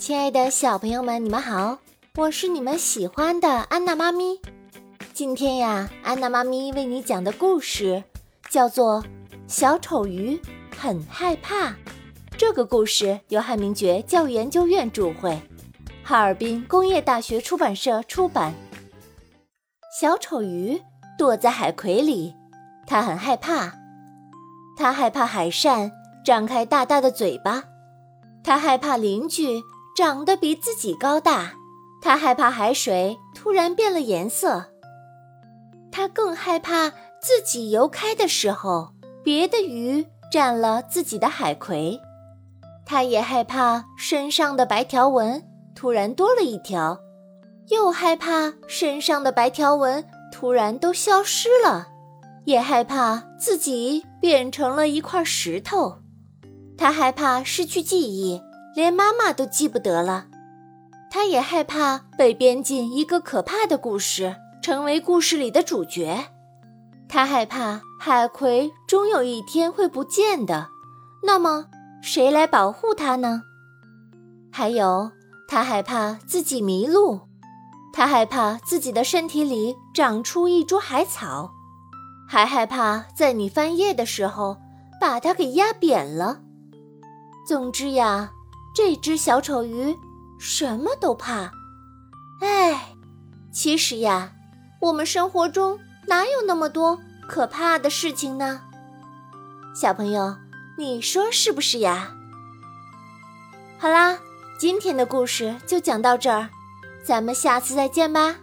亲爱的小朋友们，你们好，我是你们喜欢的安娜妈咪。今天呀，安娜妈咪为你讲的故事叫做《小丑鱼很害怕》。这个故事由汉明觉教育研究院著会，哈尔滨工业大学出版社出版。小丑鱼躲在海葵里，它很害怕，它害怕海扇张开大大的嘴巴，它害怕邻居。长得比自己高大，他害怕海水突然变了颜色。他更害怕自己游开的时候，别的鱼占了自己的海葵。他也害怕身上的白条纹突然多了一条，又害怕身上的白条纹突然都消失了，也害怕自己变成了一块石头。他害怕失去记忆。连妈妈都记不得了，他也害怕被编进一个可怕的故事，成为故事里的主角。他害怕海葵终有一天会不见的，那么谁来保护他呢？还有，他害怕自己迷路，他害怕自己的身体里长出一株海草，还害怕在你翻页的时候把它给压扁了。总之呀。这只小丑鱼什么都怕，哎，其实呀，我们生活中哪有那么多可怕的事情呢？小朋友，你说是不是呀？好啦，今天的故事就讲到这儿，咱们下次再见吧。